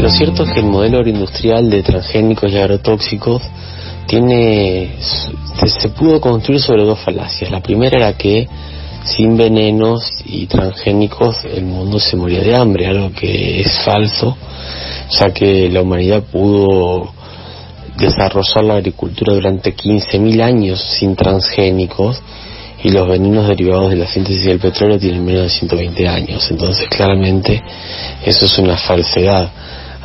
Lo cierto es que el modelo agroindustrial de transgénicos y agrotóxicos tiene se, pudo construir sobre dos falacias. La primera era que sin venenos y transgénicos el mundo se moría de hambre, algo que es falso, ya que la humanidad pudo desarrollar la agricultura durante 15.000 años sin transgénicos y los venenos derivados de la síntesis del petróleo tienen menos de 120 años. Entonces, claramente, eso es una falsedad.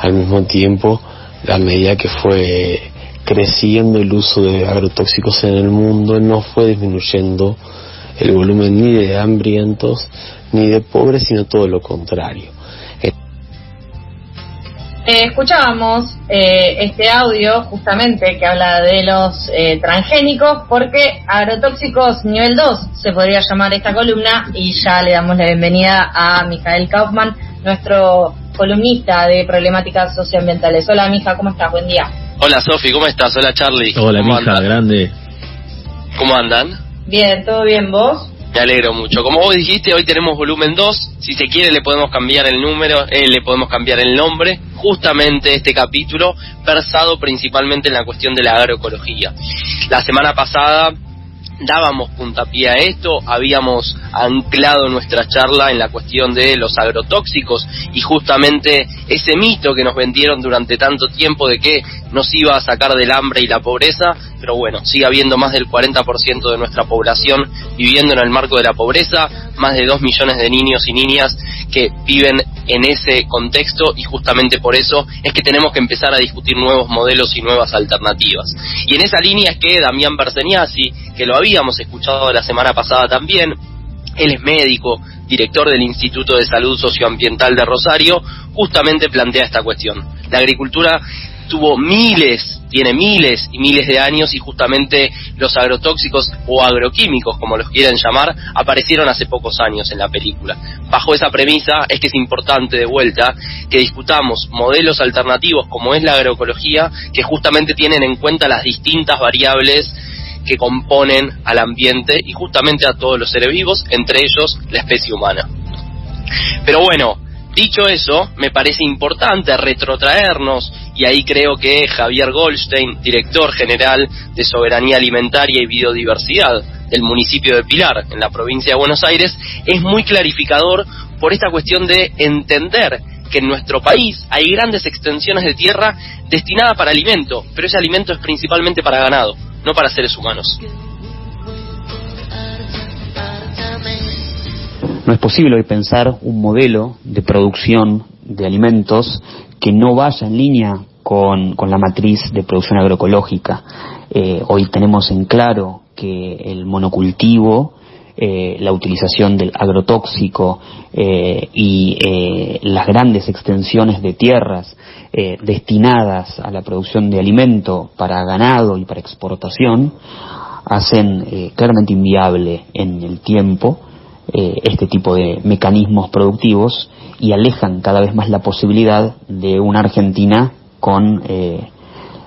Al mismo tiempo, a medida que fue creciendo el uso de agrotóxicos en el mundo, no fue disminuyendo el volumen ni de hambrientos ni de pobres, sino todo lo contrario. Eh, escuchábamos eh, este audio justamente que habla de los eh, transgénicos porque agrotóxicos nivel 2 se podría llamar esta columna y ya le damos la bienvenida a Mijael Kaufman, nuestro columnista de problemáticas socioambientales. Hola Mija, ¿cómo estás? Buen día. Hola Sofi, ¿cómo estás? Hola Charlie. Hola Mija, grande. ¿Cómo andan? Bien, ¿todo bien vos? Me alegro mucho. Como vos dijiste, hoy tenemos volumen 2. Si se quiere, le podemos cambiar el número, eh, le podemos cambiar el nombre. Justamente este capítulo, versado principalmente en la cuestión de la agroecología. La semana pasada dábamos puntapié a esto, habíamos anclado nuestra charla en la cuestión de los agrotóxicos y justamente ese mito que nos vendieron durante tanto tiempo de que nos iba a sacar del hambre y la pobreza, pero bueno, sigue habiendo más del 40% de nuestra población viviendo en el marco de la pobreza, más de 2 millones de niños y niñas que viven en ese contexto y justamente por eso es que tenemos que empezar a discutir nuevos modelos y nuevas alternativas. Y en esa línea es que Damián Berseniasi, que lo habíamos escuchado la semana pasada también, él es médico, director del Instituto de Salud Socioambiental de Rosario, justamente plantea esta cuestión. La agricultura tuvo miles, tiene miles y miles de años y justamente los agrotóxicos o agroquímicos, como los quieren llamar, aparecieron hace pocos años en la película. Bajo esa premisa es que es importante de vuelta que discutamos modelos alternativos como es la agroecología, que justamente tienen en cuenta las distintas variables que componen al ambiente y justamente a todos los seres vivos, entre ellos la especie humana. Pero bueno, Dicho eso, me parece importante retrotraernos, y ahí creo que Javier Goldstein, director general de Soberanía Alimentaria y Biodiversidad del municipio de Pilar, en la provincia de Buenos Aires, es muy clarificador por esta cuestión de entender que en nuestro país hay grandes extensiones de tierra destinadas para alimento, pero ese alimento es principalmente para ganado, no para seres humanos. No es posible hoy pensar un modelo de producción de alimentos que no vaya en línea con, la matriz de producción agroecológica. Eh, hoy tenemos en claro que el monocultivo, eh, la utilización del agrotóxico eh, y las grandes extensiones de tierras destinadas a la producción de alimento para ganado y para exportación hacen claramente inviable en el tiempo eh, este tipo de mecanismos productivos y alejan cada vez más la posibilidad de una Argentina con eh,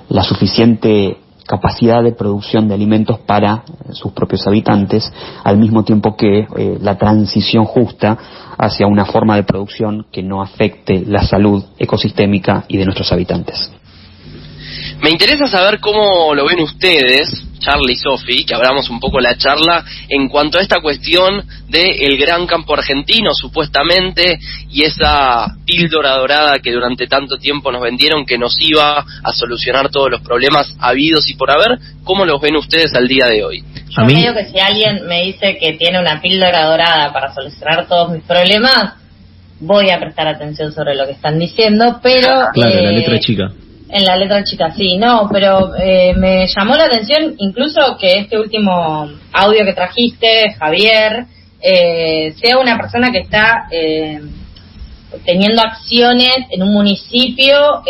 la suficiente capacidad de producción de alimentos para sus propios habitantes, al mismo tiempo que eh, la transición justa hacia una forma de producción que no afecte la salud ecosistémica y de nuestros habitantes. Me interesa saber cómo lo ven ustedes, Charlie y Sophie, que abramos un poco la charla en cuanto a esta cuestión del gran campo argentino, supuestamente, y esa píldora dorada que durante tanto tiempo nos vendieron que nos iba a solucionar todos los problemas habidos y por haber. ¿Cómo los ven ustedes al día de hoy? Yo creo que si alguien me dice que tiene una píldora dorada para solucionar todos mis problemas, voy a prestar atención sobre lo que están diciendo, pero... Claro, la letra eh, chica. En la letra chica, sí, no, pero eh, me llamó la atención incluso que este último audio que trajiste, Javier, eh, sea una persona que está eh, teniendo acciones en un municipio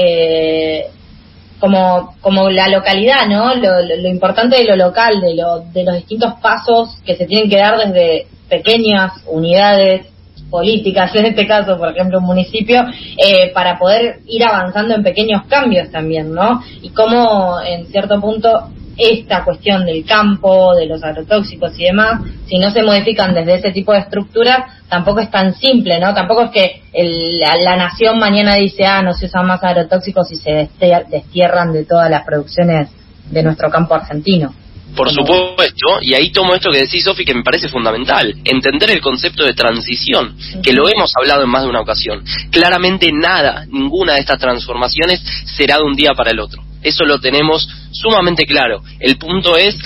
como, como la localidad, ¿no? Lo, lo, importante de lo local, de, lo, de los distintos pasos que se tienen que dar desde pequeñas unidades políticas, en este caso, por ejemplo, un municipio, eh, para poder ir avanzando en pequeños cambios también, ¿no? Y cómo, en cierto punto, esta cuestión del campo, de los agrotóxicos y demás, si no se modifican desde ese tipo de estructuras, tampoco es tan simple, ¿no? Tampoco es que la, nación mañana dice, ah, no se usan más agrotóxicos y se destierran de todas las producciones de nuestro campo argentino. Por supuesto, y ahí tomo esto que decís, Sofi, que me parece fundamental, entender el concepto de transición, que lo hemos hablado en más de una ocasión. Claramente nada, ninguna de estas transformaciones será de un día para el otro. Eso lo tenemos sumamente claro. El punto es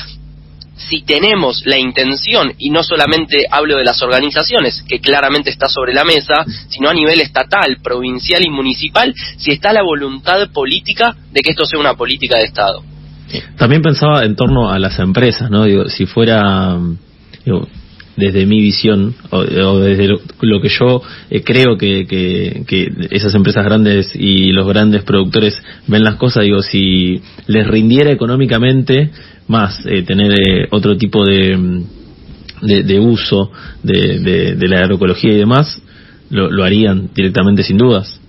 si tenemos la intención, y no solamente hablo de las organizaciones, que claramente está sobre la mesa, sino a nivel estatal, provincial y municipal, si está la voluntad política de que esto sea una política de Estado. También pensaba en torno a las empresas, ¿no? Digo, si fuera, desde mi visión o, desde lo, que yo eh, creo que, que, esas empresas grandes y los grandes productores ven las cosas, digo, si les rindiera económicamente más eh, tener eh, otro tipo de, de, uso de, de, la agroecología y demás, lo, lo harían directamente sin dudas.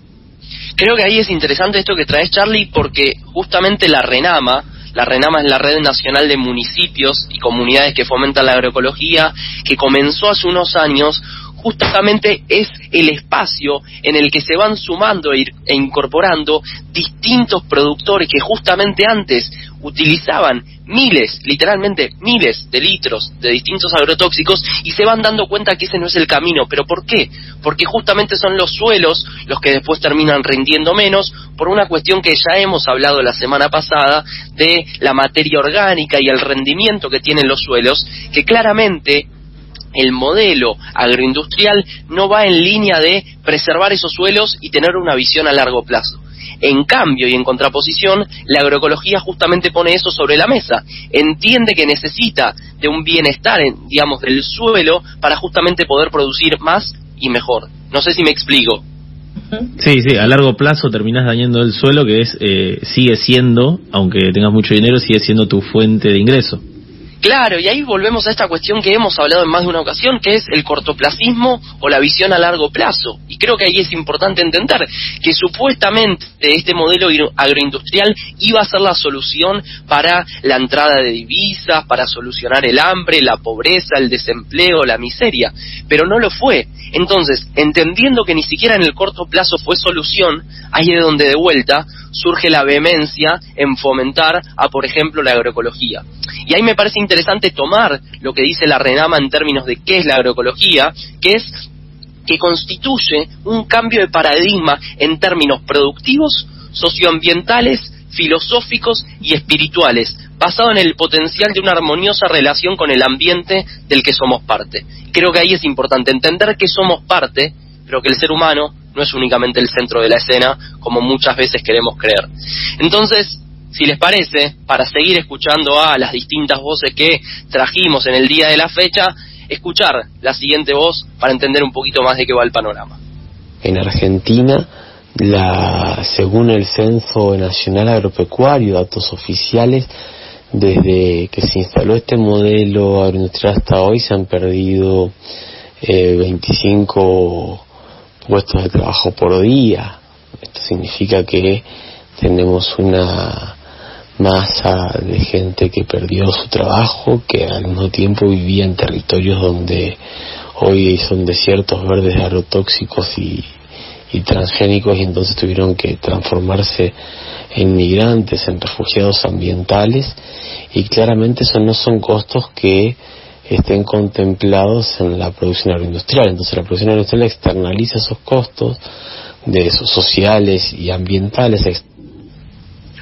Creo que ahí es interesante esto que traes, Charlie, porque justamente la RENAMA, la RENAMA es la Red Nacional de Municipios y Comunidades que fomentan la agroecología, que comenzó hace unos años justamente es el espacio en el que se van sumando e, e incorporando distintos productores que justamente antes utilizaban miles, literalmente miles de litros de distintos agrotóxicos y se van dando cuenta que ese no es el camino. ¿Pero por qué? Porque justamente son los suelos los que después terminan rindiendo menos por una cuestión que ya hemos hablado la semana pasada de la materia orgánica y el rendimiento que tienen los suelos, que claramente el modelo agroindustrial no va en línea de preservar esos suelos y tener una visión a largo plazo. En cambio y en contraposición, la agroecología justamente pone eso sobre la mesa. Entiende que necesita de un bienestar, digamos, del suelo para justamente poder producir más y mejor. No sé si me explico. Sí, sí, a largo plazo terminas dañando el suelo que es eh, sigue siendo, aunque tengas mucho dinero, sigue siendo tu fuente de ingreso. Claro, y ahí volvemos a esta cuestión que hemos hablado en más de una ocasión, que es el cortoplacismo o la visión a largo plazo. Y creo que ahí es importante entender que supuestamente este modelo agroindustrial iba a ser la solución para la entrada de divisas, para solucionar el hambre, la pobreza, el desempleo, la miseria, pero no lo fue. Entonces, entendiendo que ni siquiera en el corto plazo fue solución, ahí es donde de vuelta surge la vehemencia en fomentar a, por ejemplo, la agroecología. Y ahí me parece interesante tomar lo que dice la RENAMA en términos de qué es la agroecología, que es que constituye un cambio de paradigma en términos productivos, socioambientales, filosóficos y espirituales, basado en el potencial de una armoniosa relación con el ambiente del que somos parte. Creo que ahí es importante entender que somos parte, pero que el ser humano no es únicamente el centro de la escena, como muchas veces queremos creer. Entonces, si les parece, para seguir escuchando a las distintas voces que trajimos en el día de la fecha, escuchar la siguiente voz para entender un poquito más de qué va el panorama. En Argentina, la, según el Censo Nacional Agropecuario, datos oficiales, desde que se instaló este modelo agroindustrial hasta hoy se han perdido eh, 25 puestos de trabajo por día. Esto significa que tenemos una masa de gente que perdió su trabajo, que al mismo tiempo vivía en territorios donde hoy son desiertos verdes agrotóxicos y, y transgénicos y entonces tuvieron que transformarse en migrantes, en refugiados ambientales y claramente esos no son costos que estén contemplados en la producción agroindustrial. Entonces la producción agroindustrial externaliza esos costos de esos sociales y ambientales.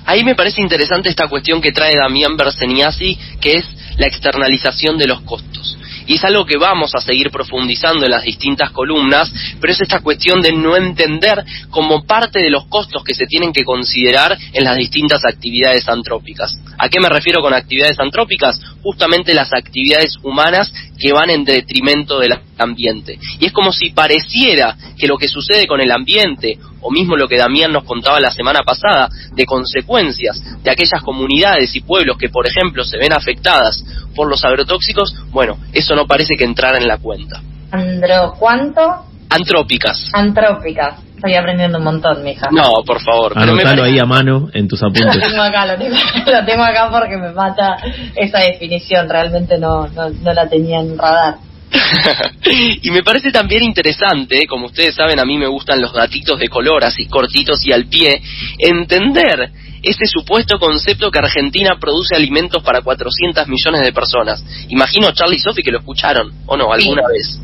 Ahí me parece interesante esta cuestión que trae Damián Berseniasi, que es la externalización de los costos y es algo que vamos a seguir profundizando en las distintas columnas, pero es esta cuestión de no entender como parte de los costos que se tienen que considerar en las distintas actividades antrópicas. ¿A qué me refiero con actividades antrópicas? Justamente las actividades humanas que van en detrimento del ambiente. Y es como si pareciera que lo que sucede con el ambiente, o mismo lo que Damián nos contaba la semana pasada, de consecuencias de aquellas comunidades y pueblos que, por ejemplo, se ven afectadas por los agrotóxicos, bueno, eso no parece que entrara en la cuenta. Andro, ¿cuánto? Antrópicas. Antrópicas. Estoy aprendiendo un montón, mija. No, por favor. Anotalo ahí a mano en tus apuntes. lo tengo acá, lo tengo, lo tengo acá porque me mata esa definición. Realmente no, no, no la tenía en radar. y me parece también interesante, como ustedes saben, a mí me gustan los gatitos de color, así cortitos y al pie, entender ese supuesto concepto que Argentina produce alimentos para 400 millones de personas. Imagino Charlie y Sophie que lo escucharon, ¿o no? ¿Alguna vez?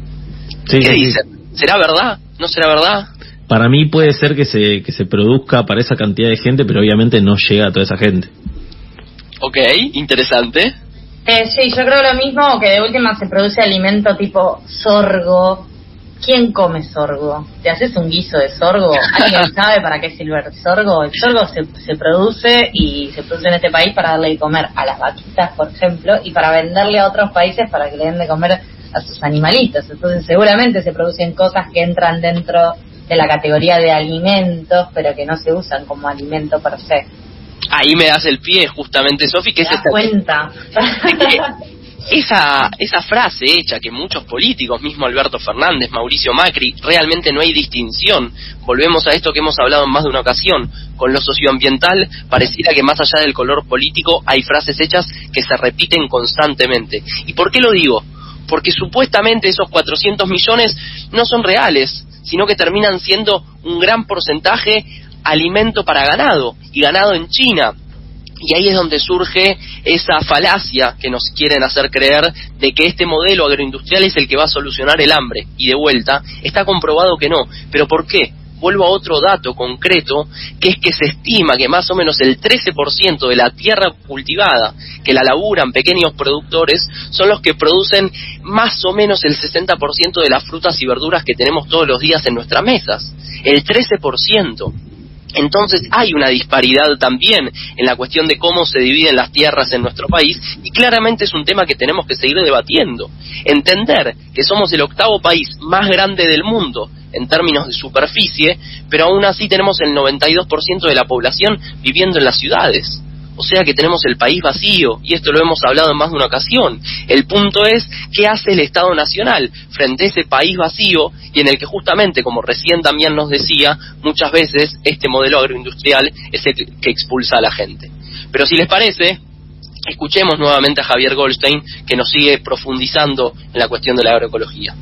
¿Qué dicen? ¿Será verdad? ¿No será verdad? Para mí puede ser que se, que se produzca para esa cantidad de gente, pero obviamente no llega a toda esa gente. Ok, interesante. Eh, sí, yo creo lo mismo, que de última se produce alimento tipo sorgo. ¿Quién come sorgo? ¿Te haces un guiso de sorgo? ¿Alguien sabe para qué sirve el sorgo? El sorgo se, se produce y se produce en este país para darle de comer a las vaquitas, por ejemplo, y para venderle a otros países para que le den de comer a sus animalitos. Entonces seguramente se producen cosas que entran dentro de la categoría de alimentos, pero que no se usan como alimento per se. Ahí me das el pie, justamente, Sofi, que es esta... cuenta. esa, esa frase hecha que muchos políticos, mismo Alberto Fernández, Mauricio Macri, realmente no hay distinción. Volvemos a esto que hemos hablado en más de una ocasión. Con lo socioambiental, pareciera que más allá del color político hay frases hechas que se repiten constantemente. ¿Y por qué lo digo? Porque supuestamente esos 400 millones no son reales, sino que terminan siendo un gran porcentaje alimento para ganado, y ganado en China. Y ahí es donde surge esa falacia que nos quieren hacer creer de que este modelo agroindustrial es el que va a solucionar el hambre. Y de vuelta, está comprobado que no. ¿Pero por qué? Vuelvo a otro dato concreto, que es que se estima que más o menos el 13% de la tierra cultivada que la laburan pequeños productores son los que producen más o menos el 60% de las frutas y verduras que tenemos todos los días en nuestras mesas. El 13%. Entonces hay una disparidad también en la cuestión de cómo se dividen las tierras en nuestro país y claramente es un tema que tenemos que seguir debatiendo. Entender que somos el octavo país más grande del mundo en términos de superficie, pero aún así tenemos el 92% de la población viviendo en las ciudades. O sea que tenemos el país vacío, y esto lo hemos hablado en más de una ocasión. El punto es, ¿qué hace el Estado Nacional frente a ese país vacío y en el que justamente, como recién también nos decía, muchas veces este modelo agroindustrial es el que expulsa a la gente? Pero si les parece, escuchemos nuevamente a Javier Goldstein, que nos sigue profundizando en la cuestión de la agroecología.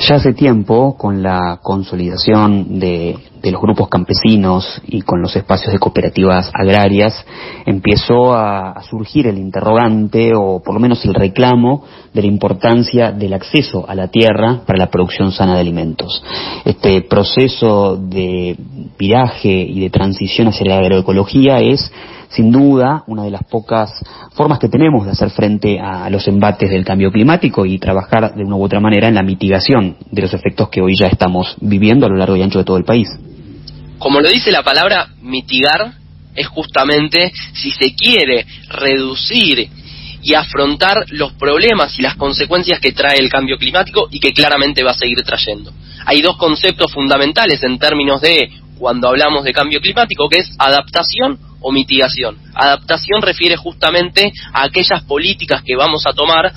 Ya hace tiempo, con la consolidación de, los grupos campesinos y con los espacios de cooperativas agrarias, empezó a, surgir el interrogante, o por lo menos el reclamo, de la importancia del acceso a la tierra para la producción sana de alimentos. Este proceso de viraje y de transición hacia la agroecología es sin duda una de las pocas formas que tenemos de hacer frente a los embates del cambio climático y trabajar de una u otra manera en la mitigación de los efectos que hoy ya estamos viviendo a lo largo y ancho de todo el país. Como lo dice la palabra mitigar, es justamente si se quiere reducir y afrontar los problemas y las consecuencias que trae el cambio climático y que claramente va a seguir trayendo. Hay dos conceptos fundamentales en términos de cuando hablamos de cambio climático, que es adaptación o mitigación. Adaptación refiere justamente a aquellas políticas que vamos a tomar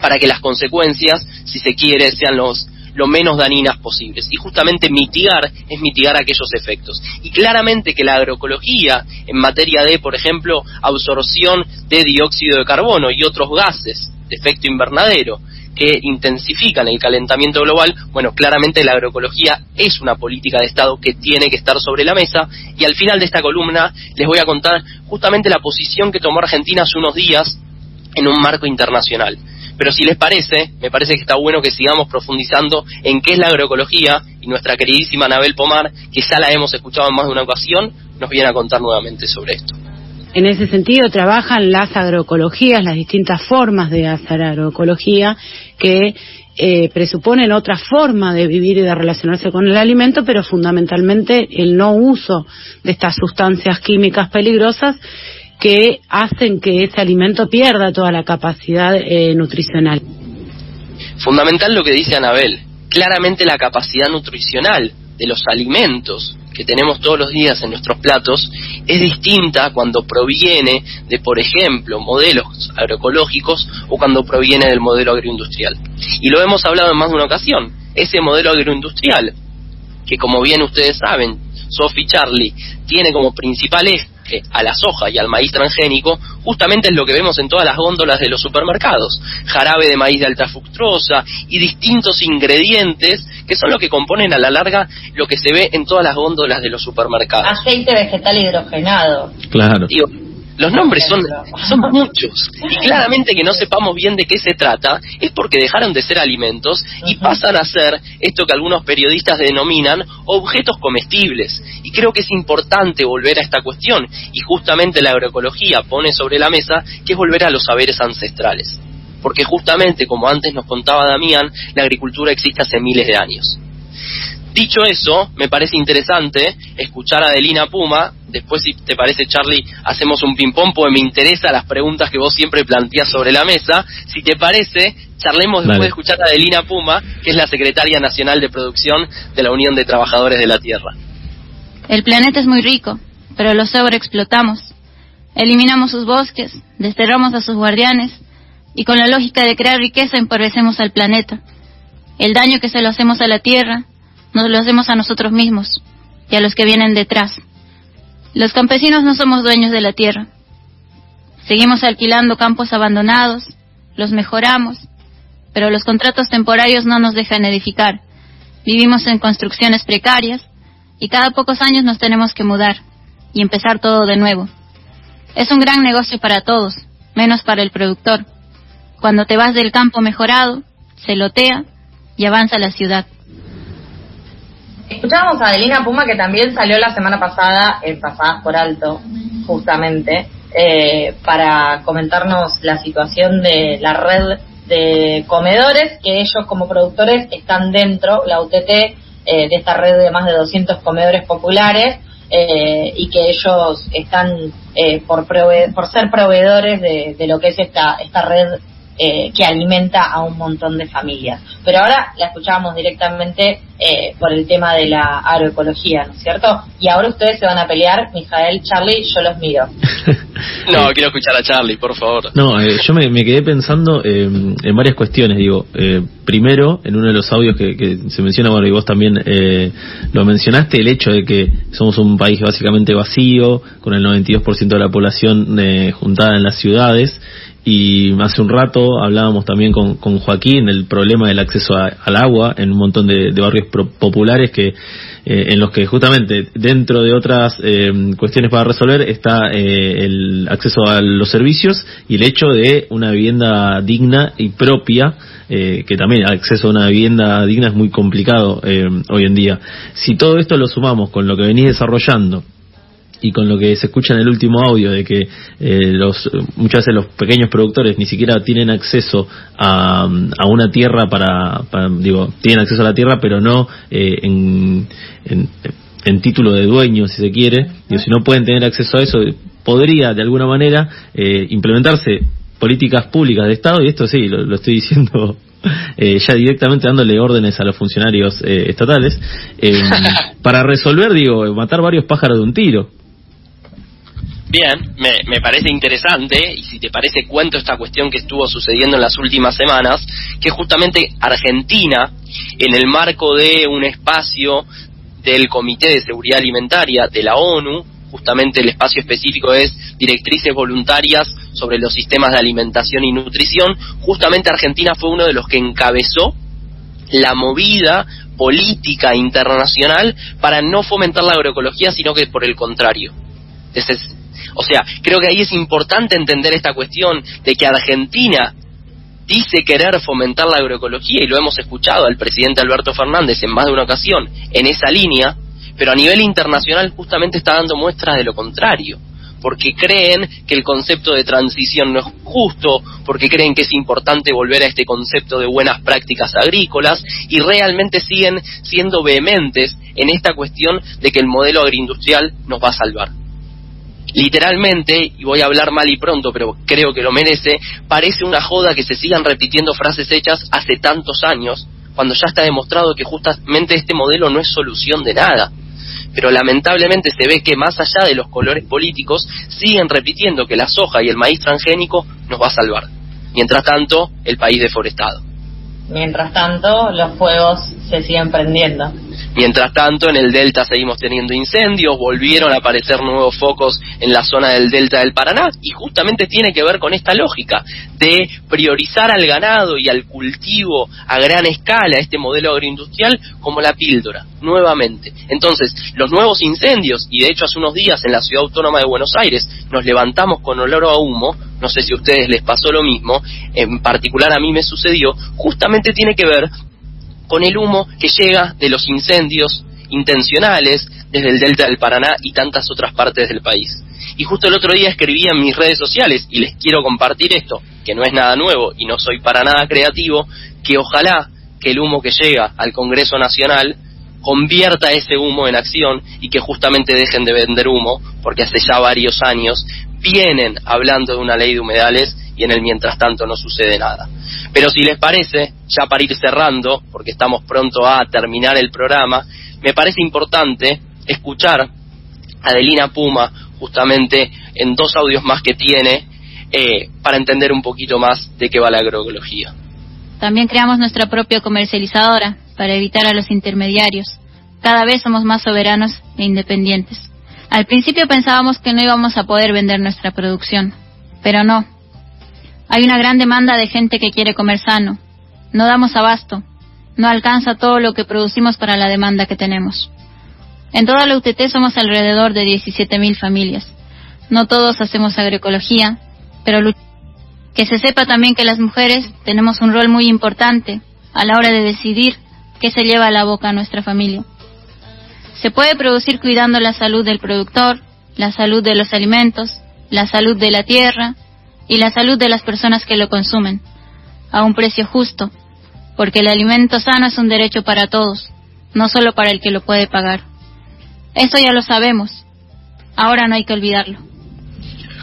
para que las consecuencias, si se quiere, sean los lo menos dañinas posibles. Y justamente mitigar es mitigar aquellos efectos. Y claramente que la agroecología, en materia de, por ejemplo, absorción de dióxido de carbono y otros gases de efecto invernadero, que intensifican el calentamiento global, bueno, claramente la agroecología es una política de Estado que tiene que estar sobre la mesa y al final de esta columna les voy a contar justamente la posición que tomó Argentina hace unos días en un marco internacional. Pero si les parece, me parece que está bueno que sigamos profundizando en qué es la agroecología y nuestra queridísima Anabel Pomar, que ya la hemos escuchado en más de una ocasión, nos viene a contar nuevamente sobre esto. En ese sentido trabajan las agroecologías, las distintas formas de hacer agroecología que eh, presuponen otra forma de vivir y de relacionarse con el alimento, pero fundamentalmente el no uso de estas sustancias químicas peligrosas que hacen que ese alimento pierda toda la capacidad eh, nutricional. Fundamental lo que dice Anabel, claramente la capacidad nutricional de los alimentos que tenemos todos los días en nuestros platos es distinta cuando proviene de, por ejemplo, modelos agroecológicos o cuando proviene del modelo agroindustrial. Y lo hemos hablado en más de una ocasión. Ese modelo agroindustrial que como bien ustedes saben, Sophie Charlie tiene como principal eje a la soja y al maíz transgénico, justamente es lo que vemos en todas las góndolas de los supermercados. Jarabe de maíz de alta fructosa y distintos ingredientes que son lo que componen a la larga lo que se ve en todas las góndolas de los supermercados. Aceite vegetal hidrogenado. Claro. Los nombres son, son muchos y claramente que no sepamos bien de qué se trata es porque dejaron de ser alimentos y pasan a ser esto que algunos periodistas denominan objetos comestibles. Y creo que es importante volver a esta cuestión y justamente la agroecología pone sobre la mesa que es volver a los saberes ancestrales. Porque justamente, como antes nos contaba Damián, la agricultura existe hace miles de años. Dicho eso, me parece interesante escuchar a Adelina Puma. Después, si te parece, Charlie, hacemos un ping-pong porque me interesan las preguntas que vos siempre planteás sobre la mesa. Si te parece, charlemos después de escuchar a Adelina Puma, que es la secretaria nacional de producción de la Unión de Trabajadores de la Tierra. El planeta es muy rico, pero lo sobreexplotamos. Eliminamos sus bosques, desterramos a sus guardianes y con la lógica de crear riqueza empobrecemos al planeta. El daño que se lo hacemos a la Tierra nos lo hacemos a nosotros mismos y a los que vienen detrás. Los campesinos no somos dueños de la tierra. Seguimos alquilando campos abandonados, los mejoramos, pero los contratos temporarios no nos dejan edificar. Vivimos en construcciones precarias y cada pocos años nos tenemos que mudar y empezar todo de nuevo. Es un gran negocio para todos, menos para el productor. Cuando te vas del campo mejorado, se lotea y avanza la ciudad. Escuchábamos a Adelina Puma que también salió la semana pasada en Pasadas por Alto, justamente, eh, para comentarnos la situación de la red de comedores, que ellos como productores están dentro, la UTT, eh, de esta red de más de 200 comedores populares, eh, y que ellos están por, por ser proveedores de, de, lo que es esta, esta red eh, que alimenta a un montón de familias. Pero ahora la escuchábamos directamente eh, por el tema de la agroecología, ¿no es cierto? Y ahora ustedes se van a pelear, Mijael, Charlie, yo los miro. no, quiero escuchar a Charlie, por favor. No, eh, yo me, quedé pensando en varias cuestiones, digo, primero, en uno de los audios que, se menciona, bueno, y vos también lo mencionaste, el hecho de que somos un país básicamente vacío, con el 92% de la población juntada en las ciudades, y hace un rato hablábamos también con, con Joaquín el problema del acceso al agua en un montón de, barrios populares que eh, en los que justamente dentro de otras eh, cuestiones para resolver está eh, el acceso a los servicios y el hecho de una vivienda digna y propia que también el acceso a una vivienda digna es muy complicado hoy en día. Si todo esto lo sumamos con lo que venís desarrollando y con lo que se escucha en el último audio de que eh, los muchas veces los pequeños productores ni siquiera tienen acceso a, a una tierra para, digo tienen acceso a la tierra pero no eh, en, en, título de dueño si se quiere digo, si no pueden tener acceso a eso podría de alguna manera eh, implementarse políticas públicas de Estado y esto sí lo, estoy diciendo ya directamente dándole órdenes a los funcionarios estatales, para resolver, digo, matar varios pájaros de un tiro. Bien, me, me, parece interesante, y si te parece cuento esta cuestión que estuvo sucediendo en las últimas semanas, que justamente Argentina, en el marco de un espacio del Comité de Seguridad Alimentaria de la ONU, justamente el espacio específico es directrices voluntarias sobre los sistemas de alimentación y nutrición, justamente Argentina fue uno de los que encabezó la movida política internacional para no fomentar la agroecología, sino que por el contrario. Entonces, o sea, creo que ahí es importante entender esta cuestión de que Argentina dice querer fomentar la agroecología y lo hemos escuchado al presidente Alberto Fernández en más de una ocasión en esa línea, pero a nivel internacional justamente está dando muestras de lo contrario porque creen que el concepto de transición no es justo, porque creen que es importante volver a este concepto de buenas prácticas agrícolas y realmente siguen siendo vehementes en esta cuestión de que el modelo agroindustrial nos va a salvar literalmente, y voy a hablar mal y pronto, pero creo que lo merece, parece una joda que se sigan repitiendo frases hechas hace tantos años, cuando ya está demostrado que justamente este modelo no es solución de nada. Pero lamentablemente se ve que más allá de los colores políticos, siguen repitiendo que la soja y el maíz transgénico nos va a salvar. Mientras tanto, el país deforestado. Mientras tanto, los fuegos se siguen prendiendo. Mientras tanto, en el delta seguimos teniendo incendios, volvieron a aparecer nuevos focos en la zona del delta del Paraná y justamente tiene que ver con esta lógica de priorizar al ganado y al cultivo a gran escala, este modelo agroindustrial, como la píldora, nuevamente. Entonces, los nuevos incendios, y de hecho hace unos días en la ciudad autónoma de Buenos Aires nos levantamos con olor a humo, no sé si a ustedes les pasó lo mismo, en particular a mí me sucedió, justamente tiene que ver con el humo que llega de los incendios intencionales desde el delta del Paraná y tantas otras partes del país. Y justo el otro día escribí en mis redes sociales y les quiero compartir esto, que no es nada nuevo y no soy para nada creativo, que ojalá que el humo que llega al Congreso Nacional convierta ese humo en acción y que justamente dejen de vender humo, porque hace ya varios años vienen hablando de una ley de humedales y en el mientras tanto no sucede nada. Pero si les parece, ya para ir cerrando, porque estamos pronto a terminar el programa, me parece importante escuchar a Adelina Puma justamente en dos audios más que tiene eh, para entender un poquito más de qué va la agroecología. También creamos nuestra propia comercializadora para evitar a los intermediarios. Cada vez somos más soberanos e independientes. Al principio pensábamos que no íbamos a poder vender nuestra producción, pero no. Hay una gran demanda de gente que quiere comer sano. No damos abasto. No alcanza todo lo que producimos para la demanda que tenemos. En toda la UTT somos alrededor de 17.000 familias. No todos hacemos agroecología, pero que se sepa también que las mujeres tenemos un rol muy importante a la hora de decidir qué se lleva a la boca a nuestra familia. Se puede producir cuidando la salud del productor, la salud de los alimentos, la salud de la tierra y la salud de las personas que lo consumen, a un precio justo, porque el alimento sano es un derecho para todos, no solo para el que lo puede pagar. Eso ya lo sabemos. Ahora no hay que olvidarlo.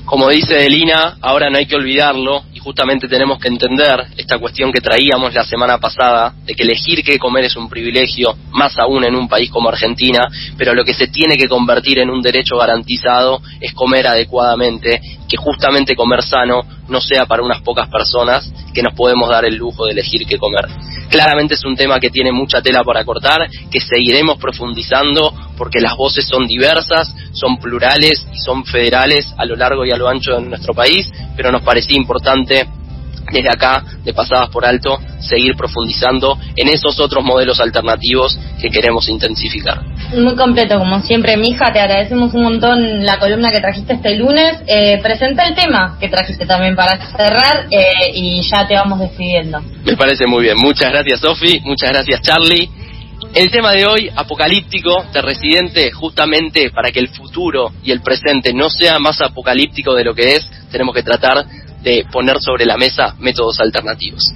Como dice Delina, ahora no hay que olvidarlo justamente tenemos que entender esta cuestión que traíamos la semana pasada de que elegir qué comer es un privilegio, más aún en un país como Argentina, pero lo que se tiene que convertir en un derecho garantizado es comer adecuadamente, que justamente comer sano no sea para unas pocas personas que nos podemos dar el lujo de elegir qué comer. Claramente es un tema que tiene mucha tela para cortar, que seguiremos profundizando porque las voces son diversas, son plurales y son federales a lo largo y a lo ancho de nuestro país, pero nos parecía importante desde acá, de pasadas por alto, seguir profundizando en esos otros modelos alternativos que queremos intensificar. Muy completo, como siempre, mija, te agradecemos un montón la columna que trajiste este lunes. Eh, presenta el tema que trajiste también para cerrar eh, y ya te vamos despidiendo. Me parece muy bien. Muchas gracias, Sofi. Muchas gracias, Charlie. El tema de hoy, apocalíptico, de residente, justamente para que el futuro y el presente no sea más apocalíptico de lo que es, tenemos que tratar de poner sobre la mesa métodos alternativos.